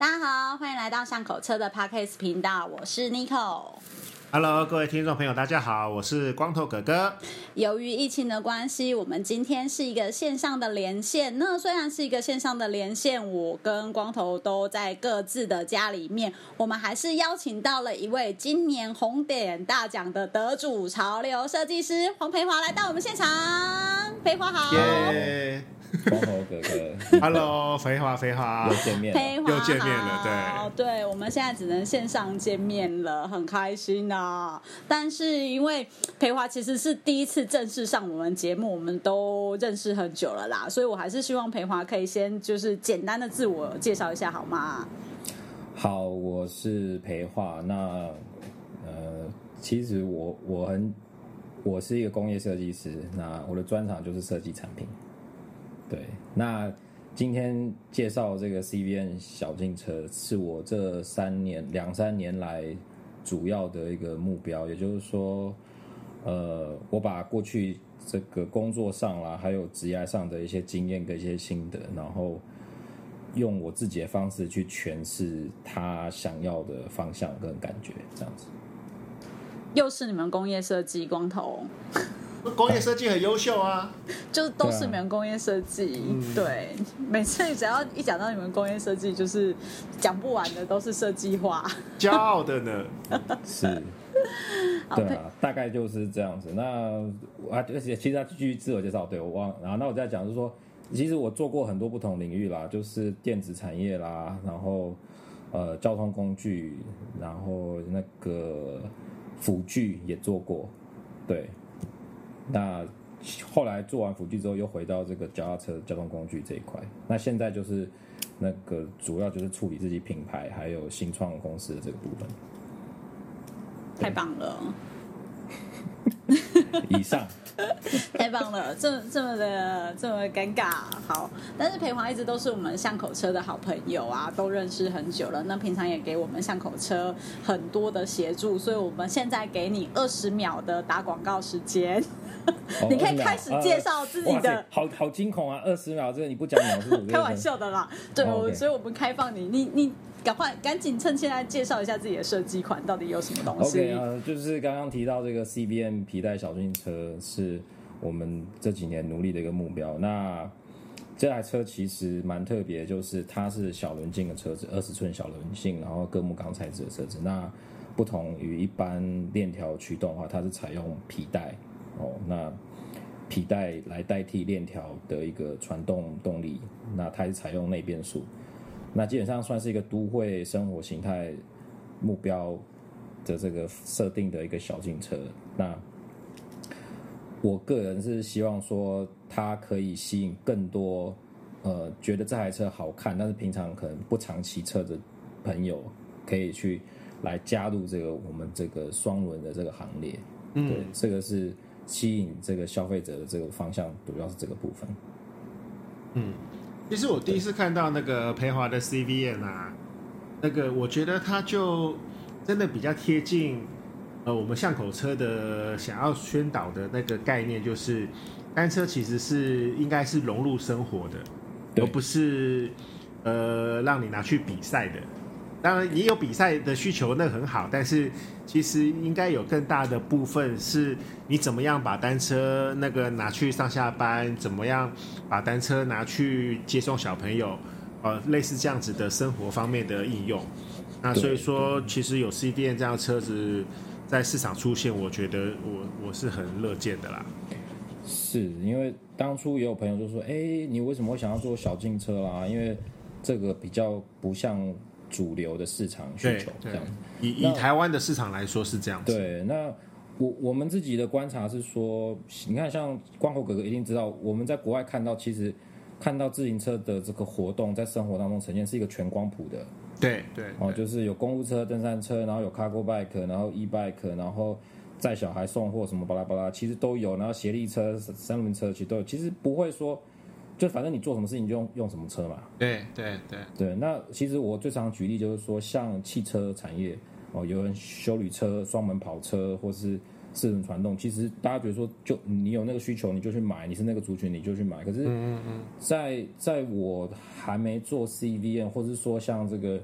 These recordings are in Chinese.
大家好，欢迎来到巷口车的 Podcast 频道，我是 Nico。Hello，各位听众朋友，大家好，我是光头哥哥。由于疫情的关系，我们今天是一个线上的连线。那虽然是一个线上的连线，我跟光头都在各自的家里面，我们还是邀请到了一位今年红点大奖的得主——潮流设计师黄培华来到我们现场。培华好耶、光头哥哥 Hello，肥华肥华又，见面了，又见面了对对，我们现在只能线上见面了，很开心啊。但是因为培华其实是第一次正式上我们节目，我们都认识很久了啦，所以我还是希望培华可以先就是简单的自我介绍一下，好吗？好，我是培化。那呃，其实我我很我是一个工业设计师，那我的专长就是设计产品。对，那今天介绍这个 CVN 小径车，是我这三年两三年来主要的一个目标，也就是说，呃，我把过去这个工作上啦，还有职业上的一些经验跟一些心得，然后用我自己的方式去诠释他想要的方向跟感觉，这样子。又是你们工业设计光头，工业设计很优秀啊。就是都是你们工业设计，嗯对，每次只要一讲到你们工业设计，就是讲不完的都是设计化。骄傲的呢，是，对啊，大概就是这样子。那啊，而且其实他继续自我介绍，对我忘了。然后那我再讲，就是说，其实我做过很多不同领域啦，就是电子产业啦，然后呃交通工具，然后那个辅具也做过，对。那后来做完辅具之后，又回到这个脚踏车交通工具这一块。那现在就是那个主要就是处理自己品牌还有新创公司的这个部分。太棒了，以上。太棒了，这这么的这么尴尬。好，但是培华一直都是我们巷口车的好朋友啊，都认识很久了。那平常也给我们巷口车很多的协助，所以我们现在给你二十秒的打广告时间，你可以开始介绍自己的好好惊恐啊！二十秒，这个你不讲秒数，开玩笑的啦。对，哦我所以我们开放你，你你赶快赶紧趁现在介绍一下自己的设计款到底有什么东西。OK 啊，就是刚刚提到这个 CBM 皮带小径车是我们这几年努力的一个目标。那这台车其实蛮特别，就是它是小轮径的车子，二十寸小轮径，然后各木钢材质的车子。那不同于一般链条驱动的话，它是采用皮带哦，那皮带来代替链条的一个传动动力。那它是采用内变速，那基本上算是一个都会生活形态目标的这个设定的一个小径车。那我个人是希望说，它可以吸引更多呃觉得这台车好看，但是平常可能不常骑车的朋友，可以去来加入这个我们这个双轮的这个行列。嗯对，这个是吸引这个消费者的这个方向，主要是这个部分。其实我第一次看到那个培华的 CVN 啊，那个我觉得它就真的比较贴近呃我们巷口车的想要宣导的那个概念，就是单车其实是应该是融入生活的，而不是呃让你拿去比赛的。当然也有比赛的需求，那很好，但是其实应该有更大的部分是你怎么样把单车那个拿去上下班，怎么样把单车拿去接送小朋友，呃，类似这样子的生活方面的应用。那所以说，其实有 CDN 这样的车子在市场出现，我觉得我我是很乐见的啦。是因为当初也有朋友就说：“哎、你为什么会想要做小径车啦？因为这个比较不像主流的市场需求这样。”，以以台湾的市场来说是这样子。对，那我我们自己的观察是说，你看像光头哥哥一定知道，我们在国外看到，其实看到自行车的这个活动在生活当中呈现是一个全光谱的对对哦，就是有公务车、登山车，然后有 cargo bike，然后 e bike，然后载小孩送货什么巴拉巴拉，其实都有，然后协力车、三轮车其实都有，其实不会说。就反正你做什么事情就用用什么车嘛，对对对，对，那其实我最常举例就是说，像汽车产业哦，有人修旅车、双门跑车，或是四轮传动，其实大家觉得说，就你有那个需求你就去买，你是那个族群你就去买。可是，在在我还没做 CVN，或者是说像这个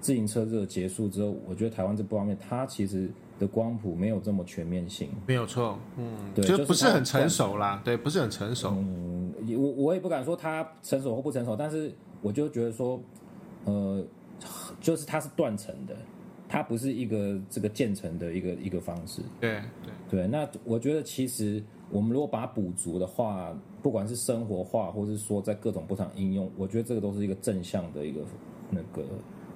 自行车热结束之后，我觉得台湾这方面它其实的光谱没有这么全面性。没有错，嗯，对，就不是很成熟啦，对，不是很成熟。嗯，也我我也不敢说它成熟或不成熟，但是我就觉得说，呃，就是它是断层的，它不是一个这个建成的一个一个方式。对对，对，那我觉得其实我们如果把它补足的话，不管是生活化，或是说在各种不同应用，我觉得这个都是一个正向的一个那个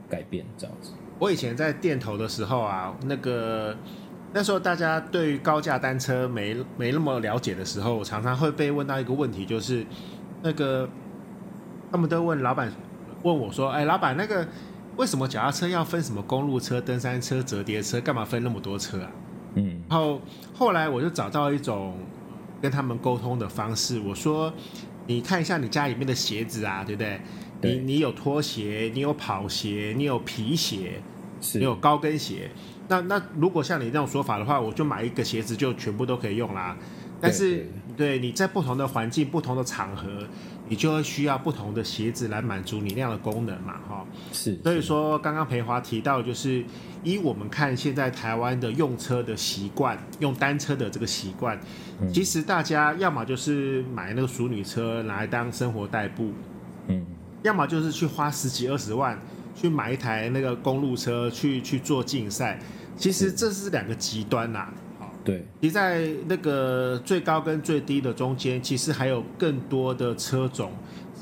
改变，这样子。我以前在店头的时候啊，那个那时候大家对于高价单车没没那么了解的时候，我常常会被问到一个问题，就是那个他们都问老板问我说：“哎，老板，那个为什么脚踏车要分什么公路车、登山车、折叠车，干嘛分那么多车啊？”嗯然后后来我就找到一种跟他们沟通的方式，我说：“你看一下你家里面的鞋子啊，对不对？对你你有拖鞋，你有跑鞋，你有皮鞋，是你有高跟鞋。那那如果像你这种说法的话，我就买一个鞋子就全部都可以用啦。但是对你在不同的环境、不同的场合，你就会需要不同的鞋子来满足你那样的功能嘛，哈。是，所以说，刚刚培华提到，就是以我们看现在台湾的用车的习惯，用单车的这个习惯，嗯其实大家要么就是买那个淑女车拿来当生活代步，嗯要么就是去花十几二十万去买一台那个公路车去去做竞赛。其实这是两个极端呐、好，对其实在那个最高跟最低的中间，其实还有更多的车种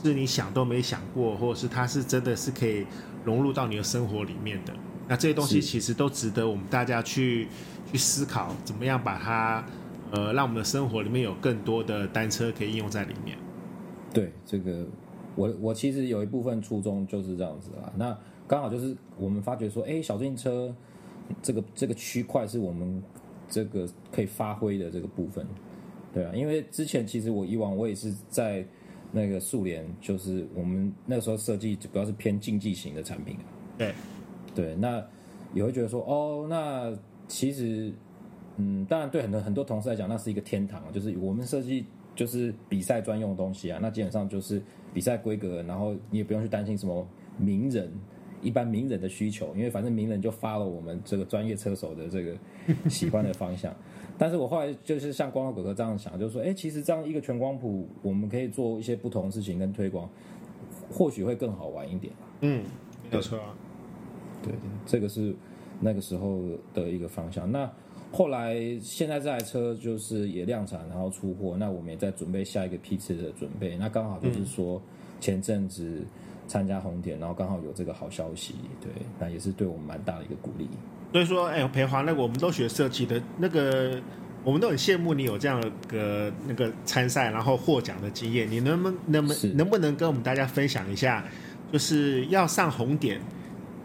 是你想都没想过，或者是它是真的是可以融入到你的生活里面的。那这些东西其实都值得我们大家去去思考，怎么样把它呃让我们的生活里面有更多的单车可以应用在里面。对，这个我我其实有一部分初衷就是这样子啊。那刚好就是我们发觉说，哎，小自行车这个这个区块是我们这个可以发挥的这个部分，对啊，因为之前其实我以往我也是在那个速联，就是我们那个时候设计主要是偏竞技型的产品啊。对，对，那也会觉得说，哦，那其实，嗯，当然对很多很多同事来讲，那是一个天堂啊，就是我们设计就是比赛专用的东西啊，那基本上就是比赛规格，然后你也不用去担心什么名人。一般名人的需求，因为反正名人就发了我们这个专业车手的这个喜欢的方向。但是我后来就是像光头哥哥这样想，就是说，哎，其实这样一个全光谱，我们可以做一些不同的事情跟推广，或许会更好玩一点。嗯，没有错。对，这个是那个时候的一个方向。那后来现在这台车就是也量产，然后出货，那我们也在准备下一个批次的准备。那刚好就是说前阵子参加红点，然后刚好有这个好消息，对，那也是对我们蛮大的一个鼓励。所以说，哎、培华，那个我们都学设计的，那个我们都很羡慕你有这样的个那个参赛然后获奖的经验。你能不能能不是能不能跟我们大家分享一下，就是要上红点，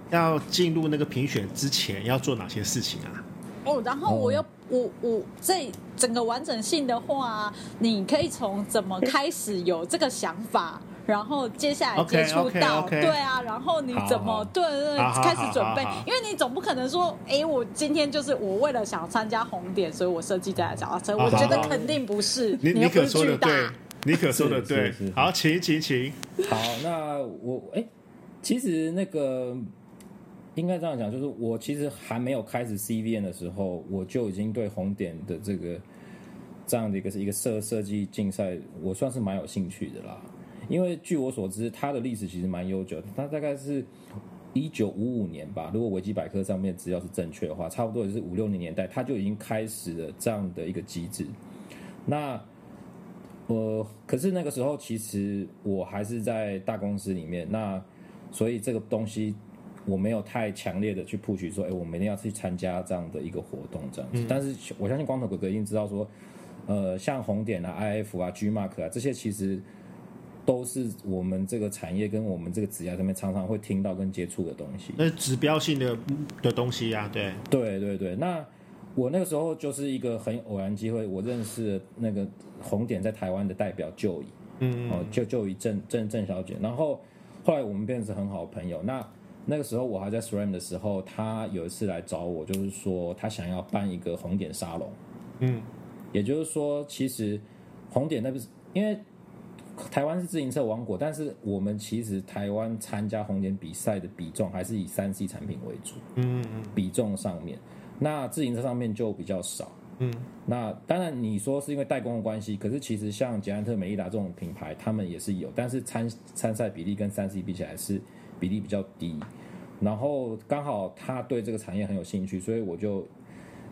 要进入那个评选之前要做哪些事情啊？哦，然后我又我我这整个完整性的话，你可以从怎么开始有这个想法，然后接下来接触到对啊，然后你怎么好好。对对开始准备好好好，因为你总不可能说，哎，我今天就是我为了想参加红点，所以我设计这台脚踏车，好我觉得肯定不是，你你可说的对，你可说的对。好，请请请。好，那我哎、其实那个应该这样讲，就是我其实还没有开始 CVN 的时候，我就已经对红点的这个这样的一个是一个设设计竞赛，我算是蛮有兴趣的啦。因为据我所知，它的历史其实蛮悠久的，它大概是一九五五年吧，如果维基百科上面资料是正确的话，差不多也是五六零年代，它就已经开始了这样的一个机制。那呃，可是那个时候其实我还是在大公司里面，那所以这个东西我没有太强烈的去 push 说，哎，我们一定要去参加这样的一个活动这样子。但是我相信光头哥哥一定知道说，呃，像红点啊、IF 啊、G Mark 啊这些，其实都是我们这个产业跟我们这个职业上面常常会听到跟接触的东西。那是指标性的的东西呀、对。对对对，那我那个时候就是一个很偶然机会，我认识那个红点在台湾的代表就乙，嗯哦，就就乙郑郑郑小姐，然后后来我们变成很好的朋友。那那个时候我还在 SRAM 的时候，他有一次来找我，就是说他想要办一个红点沙龙，嗯。也就是说，其实红点那不是因为台湾是自行车王国，但是我们其实台湾参加红点比赛的比重还是以三 C 产品为主，嗯嗯。比重上面，那自行车上面就比较少。嗯。那当然，你说是因为代工的关系，可是其实像捷安特、美利达这种品牌，他们也是有，但是参参赛比例跟三 C 比起来是比例比较低。然后刚好他对这个产业很有兴趣，所以我就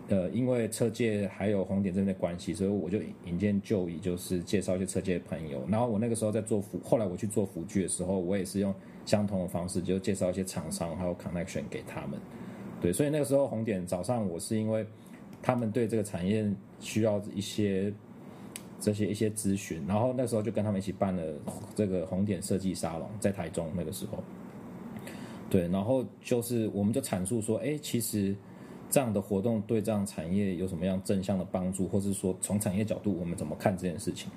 呃，因为车界还有红点这边的关系，所以我就引荐就以，就是介绍一些车界的朋友。然后我那个时候在做辅，后来我去做辅具的时候，我也是用相同的方式，就介绍一些厂商还有 connection 给他们。对，所以那个时候红点早上我是因为他们对这个产业需要一些这些一些咨询，然后那时候就跟他们一起办了这个红点设计沙龙，在台中那个时候。对，然后就是我们就阐述说，哎，其实这样的活动对这样产业有什么样正向的帮助，或是说从产业角度我们怎么看这件事情？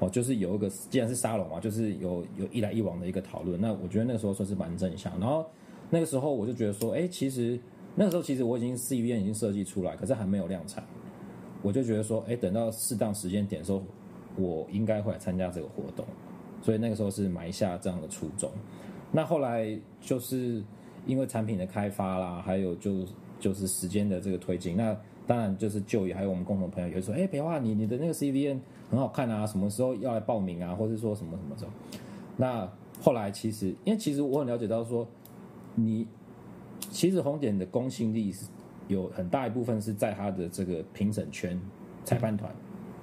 哦，就是有一个既然是沙龙嘛，就是有有一来一往的一个讨论。那我觉得那个时候算是蛮正向。然后那个时候我就觉得说，哎，其实那个时候其实我已经 C V N 已经设计出来，可是还没有量产。我就觉得说，哎，等到适当时间点的时候，我应该会来参加这个活动。所以那个时候是埋下这样的初衷。那后来就是因为产品的开发啦，还有就就是时间的这个推进，那当然就是就也还有我们共同朋友也会说，哎，别话你你的那个 CVN 很好看啊，什么时候要来报名啊，或者说什么什么时候？那后来其实因为其实我很了解到说，你其实红点的公信力是有很大一部分是在他的这个评审圈、裁判团。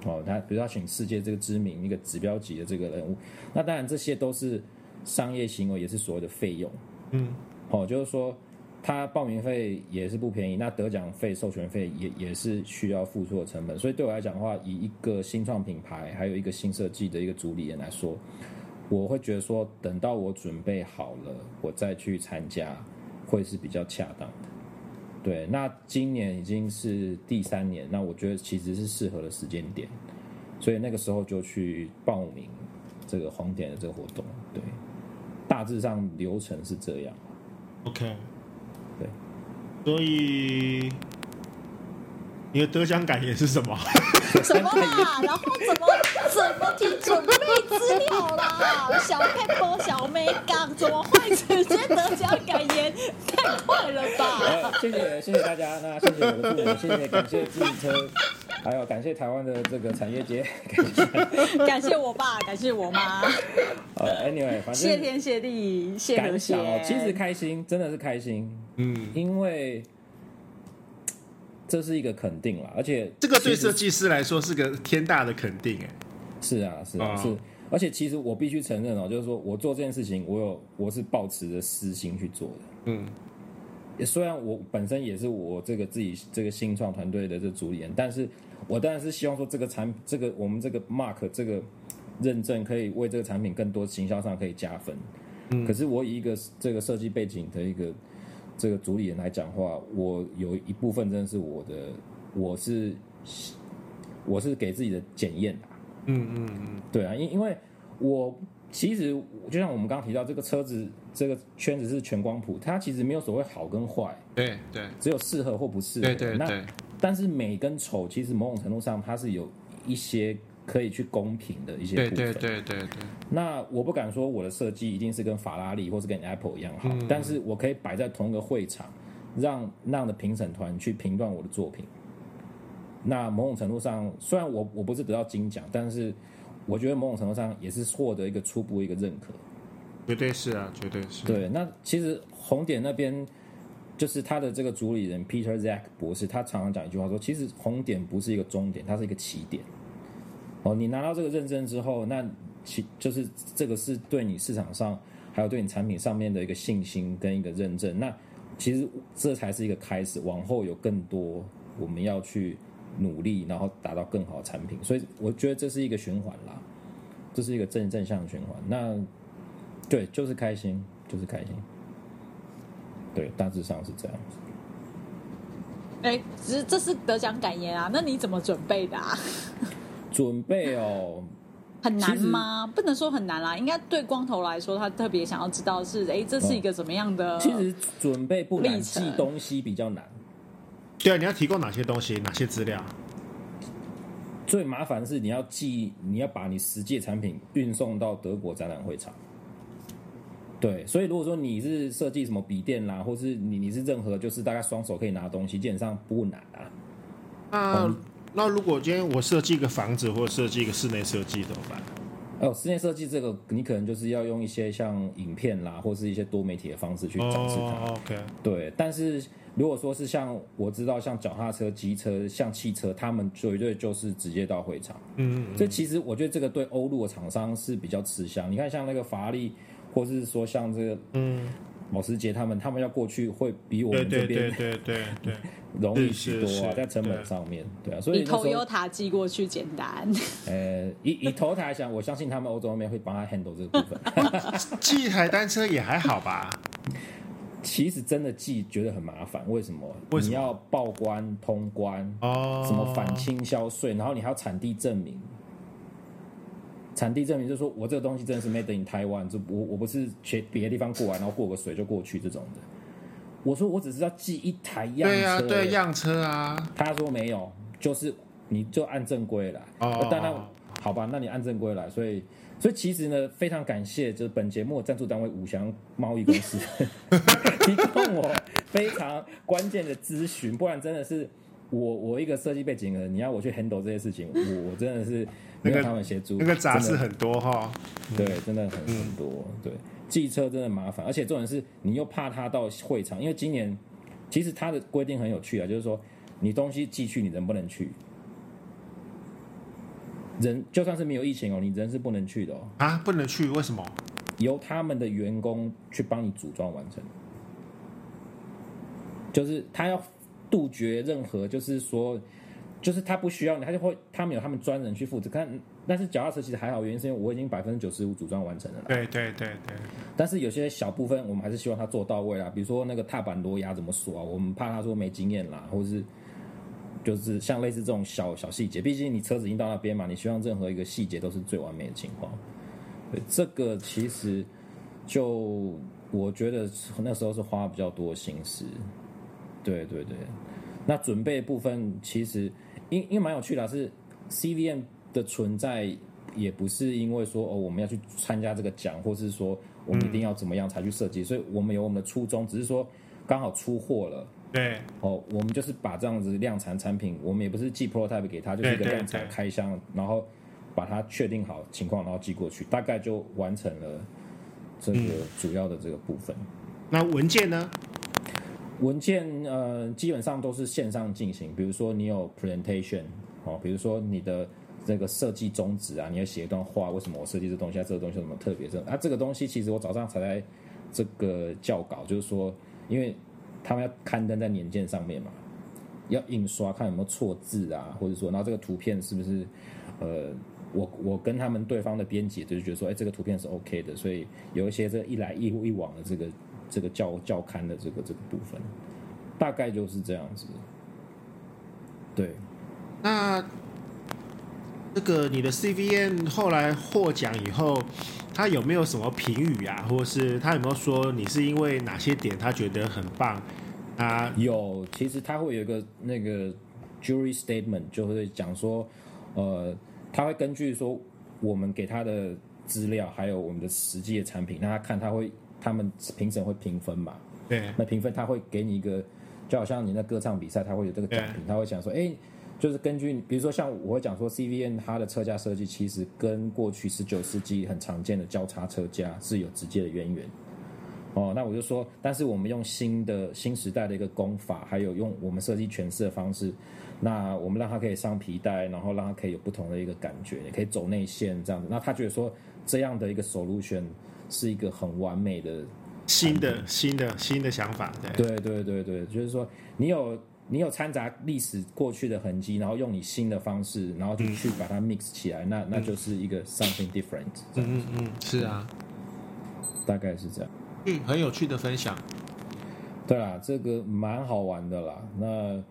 哦，他比如他请世界这个知名一个指标级的这个人物，那当然这些都是商业行为，也是所谓的费用。嗯，哦，就是说他报名费也是不便宜，那得奖费、授权费也也是需要付出的成本。所以对我来讲的话，以一个新创品牌，还有一个新设计的一个主理人来说，我会觉得说，等到我准备好了，我再去参加，会是比较恰当的。对，那今年已经是第三年，那我觉得其实是适合的时间点，所以那个时候就去报名这个红点的这个活动。对，大致上流程是这样。，OK，对，所以你的得奖感言是什么？什么啦？然后怎么怎么提准备资料啦？小 paper 小美港怎么会直接得奖感言？太快了吧！呃，谢谢谢谢大家，那谢谢我的父母，谢谢感谢自行车，还有感谢台湾的这个产业界，感 谢感谢我爸，感谢我妈，呃，anyway，反正谢天谢地，谢和谐。其实开心，真的是开心，嗯，因为这是一个肯定啦，而且这个对设计师来说是个天大的肯定，哎，是啊，是啊，啊是。而且其实我必须承认哦，就是说我做这件事情，我有我是抱持着私心去做的。嗯也虽然我本身也是我这个自己这个新创团队的这主理人，但是我当然是希望说这个产这个我们这个 mark 这个认证可以为这个产品更多行销上可以加分。嗯可是我以一个这个设计背景的一个这个主理人来讲话，我有一部分真的是我的，我是我是给自己的检验啊。嗯嗯嗯，对啊，因因为我其实就像我们刚刚提到，这个车子这个圈子是全光谱，它其实没有所谓好跟坏，对对只有适合或不适合。对对那对，但是美跟丑，其实某种程度上它是有一些可以去公平的一些对部分。对对对对，那我不敢说我的设计一定是跟法拉利或是跟 Apple 一样好，嗯但是我可以摆在同一个会场，让那样的评审团去评断我的作品。那某种程度上，虽然我我不是得到金奖，但是我觉得某种程度上也是获得一个初步一个认可。绝对是啊，绝对是。对，那其实红点那边就是他的这个主理人 Peter Zack 博士，他常常讲一句话说，其实红点不是一个终点，它是一个起点。哦，你拿到这个认证之后，那其就是这个是对你市场上还有对你产品上面的一个信心跟一个认证。那其实这才是一个开始，往后有更多我们要去努力，然后达到更好的产品。所以我觉得这是一个循环啦，这是一个正正向的循环。那对，就是开心，就是开心。对，大致上是这样子。哎，只是这是得奖感言啊，那你怎么准备的啊？准备哦，很难吗？不能说很难啦，应该对光头来说，他特别想要知道是，哎，这是一个怎么样的？其实准备不难，历程记东西比较难。对啊，你要提供哪些东西，哪些资料？最麻烦的是你要寄，你要把你实际的产品运送到德国展览会场。对，所以如果说你是设计什么笔电啦，或是你你是任何就是大概双手可以拿的东西，基本上不难啊。那那如果今天我设计一个房子，或者设计一个室内设计怎么办？哦，室内设计这个，你可能就是要用一些像影片啦，或是一些多媒体的方式去展示它。哦，OK，对，但是如果说是像我知道像脚踏车、机车、像汽车，他们绝对就是直接到会场。嗯嗯所以其实我觉得这个对欧陆的厂商是比较吃香。你看像那个法拉利，或是说像这个嗯，保时捷，他们他们要过去会比我对们这对对边对对对，容易许多啊，是是是在成本上面，对啊，所比以那时候 Toyota 寄过去简单。呃，以以头台来讲，我相信他们欧洲那边会帮他 handle 这个部分。寄一台单车也还好吧？其实真的寄觉得很麻烦，为什么？为什么你要报关、通关，哦，什么反倾销税，然后你还要产地证明。产地证明就是说我这个东西真的是 made in Taiwan，就我我不是去别的地方过来，然后过个水就过去这种的。我说我只是要寄一台样车、对啊对样车啊，他说没有，就是你就按正规来。哦当然，好吧，那你按正规来。所以，所以其实呢，非常感谢就是本节目的赞助单位五祥贸易公司 提供我非常关键的咨询，不然真的是我我一个设计背景的人，你要我去 handle 这些事情，我我真的是没有那个他们协助，那个杂事很多哈。对，真的很很多。对，寄车真的麻烦，而且重点是你又怕他到会场，因为今年其实他的规定很有趣啊，就是说你东西寄去，你能不能去。人就算是没有疫情哦，你人是不能去的哦，啊，不能去，为什么？由他们的员工去帮你组装完成。就是他要杜绝任何，就是说，就是他不需要你，他就会他们有他们专人去负责。看，但是脚踏车其实还好，原因是因为我已经百分之九十五组装完成了啦。对对对对，但是有些小部分我们还是希望他做到位啦，比如说那个踏板螺牙怎么锁啊，我们怕他说没经验啦，或者是就是像类似这种小小细节，毕竟你车子已经到那边嘛，你希望任何一个细节都是最完美的情况。对，这个其实就我觉得那时候是花比较多心思。对对对，那准备部分其实因因为蛮有趣的啊，是 CVM 的存在也不是因为说哦我们要去参加这个奖，或是说我们一定要怎么样才去设计，所以我们有我们的初衷，只是说刚好出货了。对哦，我们就是把这样子量产产品，我们也不是寄 prototype 给他，就是一个量产对开箱，然后把它确定好情况，然后寄过去，大概就完成了这个主要的这个部分。那文件呢？文件呃基本上都是线上进行，比如说你有 presentation 哦，比如说你的这个设计宗旨啊，你要写一段话，为什么我设计这东西，啊、这个东西有什么特别？这啊这个东西其实我早上才在这个校稿，就是说，因为他们要刊登在年鉴上面嘛，要印刷看有没有错字啊，或者说，然后这个图片是不是呃。我我跟他们对方的编辑就是觉得说，哎，这个图片是 OK 的，所以有一些这一来一一往的这个这个校校刊的这个这个部分，大概就是这样子。对，那这个你的 CVN 后来获奖以后，他有没有什么评语啊，或是他有没有说你是因为哪些点他觉得很棒啊？有，其实他会有一个那个 jury statement，就会讲说，呃，他会根据说我们给他的资料，还有我们的实际的产品，那他看他会他们评审会评分嘛？对那评分他会给你一个，就好像你那歌唱比赛，他会有这个奖品，他会讲说，哎、就是根据比如说像我会讲说，CVN 它的车架设计其实跟过去十九世纪很常见的交叉车架是有直接的渊源。哦，那我就说，但是我们用新的新时代的一个工法，还有用我们设计诠释的方式，那我们让它可以上皮带，然后让它可以有不同的一个感觉，也可以走内线这样子。那他觉得说这样的一个 solution 是一个很完美的新的新的新的想法，对对对对对，就是说你有你有掺杂历史过去的痕迹，然后用你新的方式，然后就去把它 mix 起来，那那就是一个 something different，嗯嗯，是啊，大概是这样。嗯，很有趣的分享。对啦，这个蛮好玩的啦。那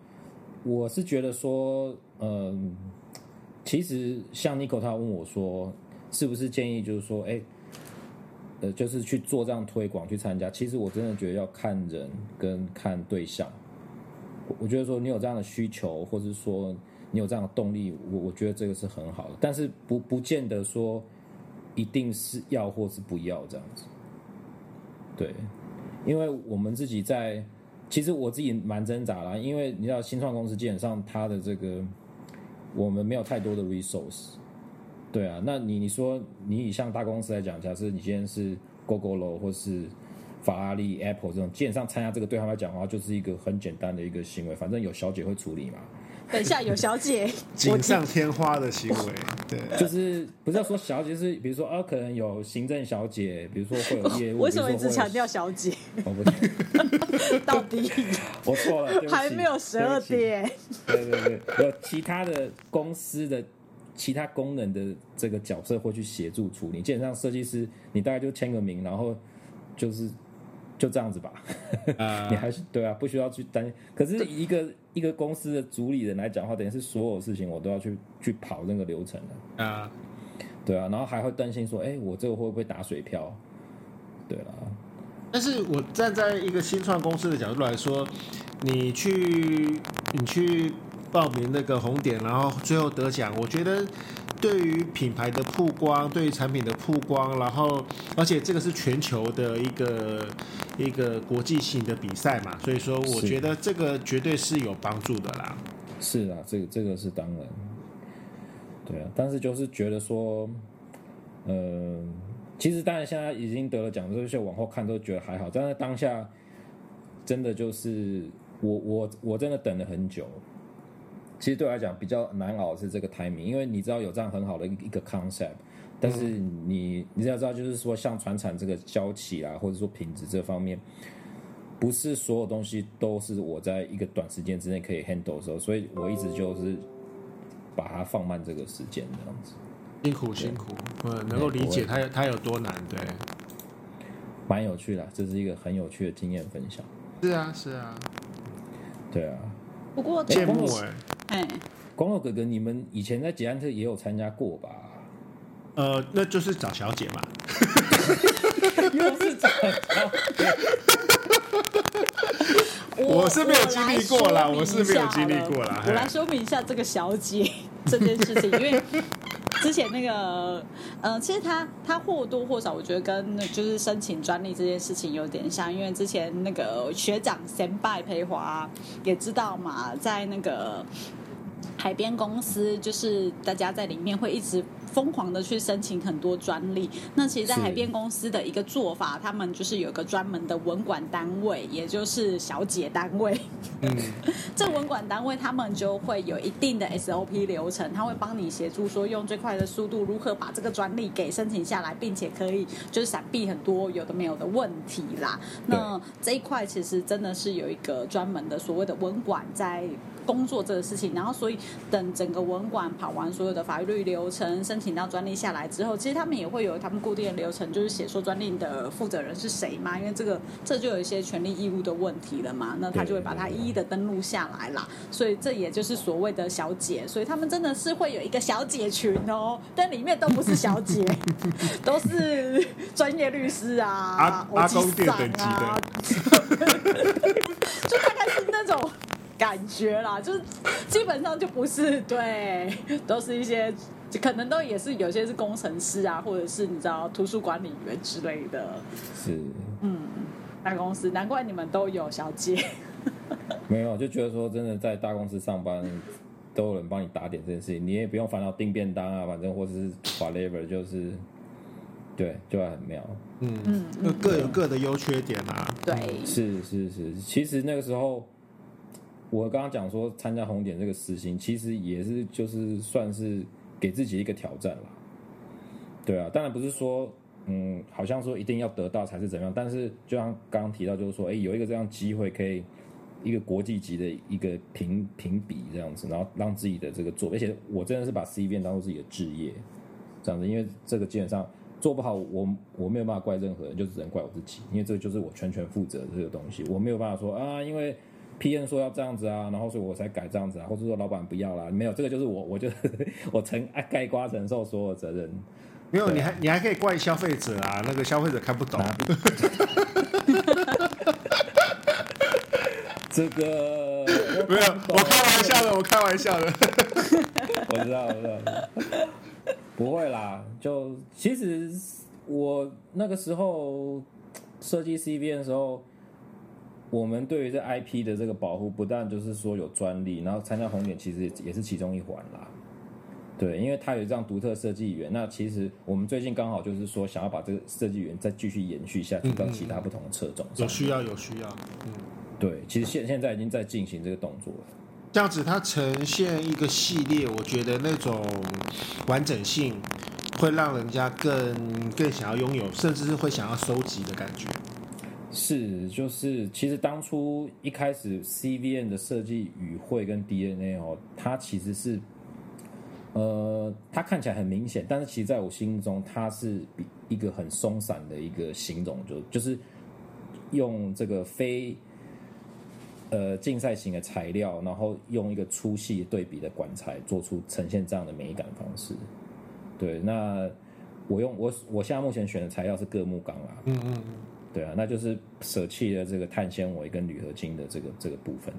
我是觉得说，嗯，其实像 Nico 他问我说，是不是建议就是说，哎，呃，就是去做这样推广去参加？其实我真的觉得要看人跟看对象。我觉得说你有这样的需求，或是说你有这样的动力，我我觉得这个是很好的，但是不不见得说一定是要或是不要这样子。对，因为我们自己在，其实我自己蛮挣扎啦，因为你知道新创公司基本上它的这个我们没有太多的 resource。对啊，那你你说你以像大公司来讲，假设你今天是 Google 或是法拉利、Apple 这种，基本上参加这个对他们来讲的话，就是一个很简单的一个行为，反正有小姐会处理嘛。等一下有小姐，锦上添花的行为，对，就是不是要说小姐，是比如说啊，可能有行政小姐，比如说会有业务，为什么一直强调小姐？我不 到底我错了，还没有十二。点，对不起对对对，有其他的公司的其他功能的这个角色会去协助处理。基本上设计师，你大概就签个名，然后就是就这样子吧。啊 你还是对啊，不需要去担心。可是一个一个公司的主理人来讲的话，等于是所有事情我都要去去跑那个流程的。啊，对啊，然后还会担心说，哎，我这个会不会打水漂？对了，但是我站在一个新创公司的角度来说，你去你去报名那个红点，然后最后得奖，我觉得对于品牌的曝光，对于产品的曝光，然后而且这个是全球的一个一个国际性的比赛嘛，所以说我觉得这个绝对是有帮助的啦。是啊，这个这个是当然，对啊，但是就是觉得说，呃，其实当然现在已经得了奖，这些往后看都觉得还好，但是当下真的就是我我我真的等了很久。其实对我来讲比较难熬的是这个 timing，因为你知道有这样很好的一个一个 concept，但是你你要知道，就是说像船产这个交期啊，或者说品质这方面，不是所有东西都是我在一个短时间之内可以 handle 的时候，所以我一直就是把它放慢这个时间这样子，辛苦辛苦，呃，能够理解它有它有多难，对，蛮有趣的，这是一个很有趣的经验分享。是啊是啊，对啊，不过羡慕光哎、哎，光佑哥哥，你们以前在捷安特也有参加过吧？呃，那就是找小姐嘛，又是找小姐，我是没有经历过啦我是没有经历过啦我来说明一下这个小姐这件事情，因为之前那个，呃，其实他他或多或少，我觉得跟就是申请专利这件事情有点像，因为之前那个学长先拜培华也知道嘛，在那个海边公司，就是大家在里面会一直疯狂的去申请很多专利。那其实，在海边公司的一个做法，他们就是有一个专门的文管单位，也就是小姐单位。嗯，这文管单位他们就会有一定的 SOP 流程，他会帮你协助说用最快的速度如何把这个专利给申请下来，并且可以就是闪避很多有的没有的问题啦。那这一块其实真的是有一个专门的所谓的文管在。工作这个事情，然后所以等整个文管跑完所有的法律流程，申请到专利下来之后，其实他们也会有他们固定的流程，就是写说专利的负责人是谁嘛，因为这个这就有一些权利义务的问题了嘛，那他就会把它一一的登录下来啦。所以这也就是所谓的小姐，所以他们真的是会有一个小姐群哦，但里面都不是小姐，都是专业律师啊，阿阿公店等级啊，就大概是那种。感觉啦，就是基本上就不是 对，都是一些可能都也是有些是工程师啊，或者是你知道图书管理员之类的是嗯大公司，难怪你们都有小姐。没有，就觉得说真的在大公司上班都有人帮你打点这件事情，你也不用烦恼订便当啊，反正或者是 whatever，就是对，就会很妙。嗯，各各有各的优缺点啊。对，是是是，其实那个时候我刚刚讲说参加红点这个实行，其实也是就是算是给自己一个挑战啦。对啊，当然不是说嗯，好像说一定要得到才是怎么样，但是就像刚刚提到，就是说，哎，有一个这样机会可以。一个国际级的一个评评比这样子，然后让自己的这个做，而且我真的是把 C 变当做自己的置业，这样子，因为这个基本上做不好，我我没有办法怪任何人，就只能怪我自己，因为这个就是我全权负责的这个东西，我没有办法说啊，因为 P N 说要这样子啊，然后所以我才改这样子啊，或者说老板不要啦，没有，这个就是我，我就 我承盖瓜承受所有责任。没有，啊你还你还可以怪消费者啊，那个消费者看不懂。这个 没有，我开玩笑的，我开玩笑的。我知道，我知道，不会啦。就其实我那个时候设计 CBN 的时候，我们对于这 IP 的这个保护，不但就是说有专利，然后参加红点其实也是其中一环啦。对，因为它有这样独特设计语言，那其实我们最近刚好就是说想要把这个设计语言再继续延续下去到其他不同的车种上。有需要，有需要。嗯，对，其实现现在已经在进行这个动作了。这样子它呈现一个系列，我觉得那种完整性会让人家更更想要拥有，甚至是会想要收集的感觉。是，就是其实当初一开始 CVN 的设计语汇跟 DNA 哦，它其实是，呃，它看起来很明显，但是其实在我心中，它是比一个很松散的一个形容，就就是用这个非呃竞赛型的材料，然后用一个粗细对比的管材做出呈现这样的美感方式。对，那我用我我现在目前选的材料是铬木钢啊，嗯嗯嗯，对啊，那就是舍弃了这个碳纤维跟铝合金的这个这个部分。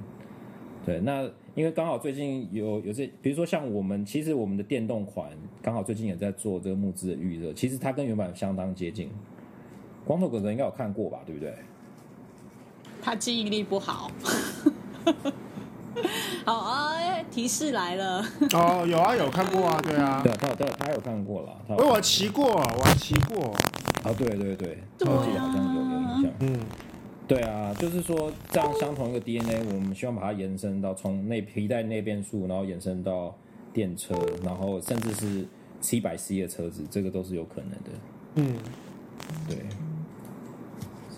对，那因为刚好最近有有这，比如说像我们，其实我们的电动款刚好最近也在做这个木质的预热，其实它跟原版相当接近。光头哥哥应该有看过吧，对不对？他记忆力不好。好啊，提示来了。哦，有啊，有看过啊，对啊。对啊，他有他有他有看过了。我骑过，我还骑过。啊，对对对，对我嗯，对啊，就是说这样相同一个 DNA，我们希望把它延伸到从那皮带内变速，然后延伸到电车，然后甚至是七百 C 的车子，这个都是有可能的。嗯，对。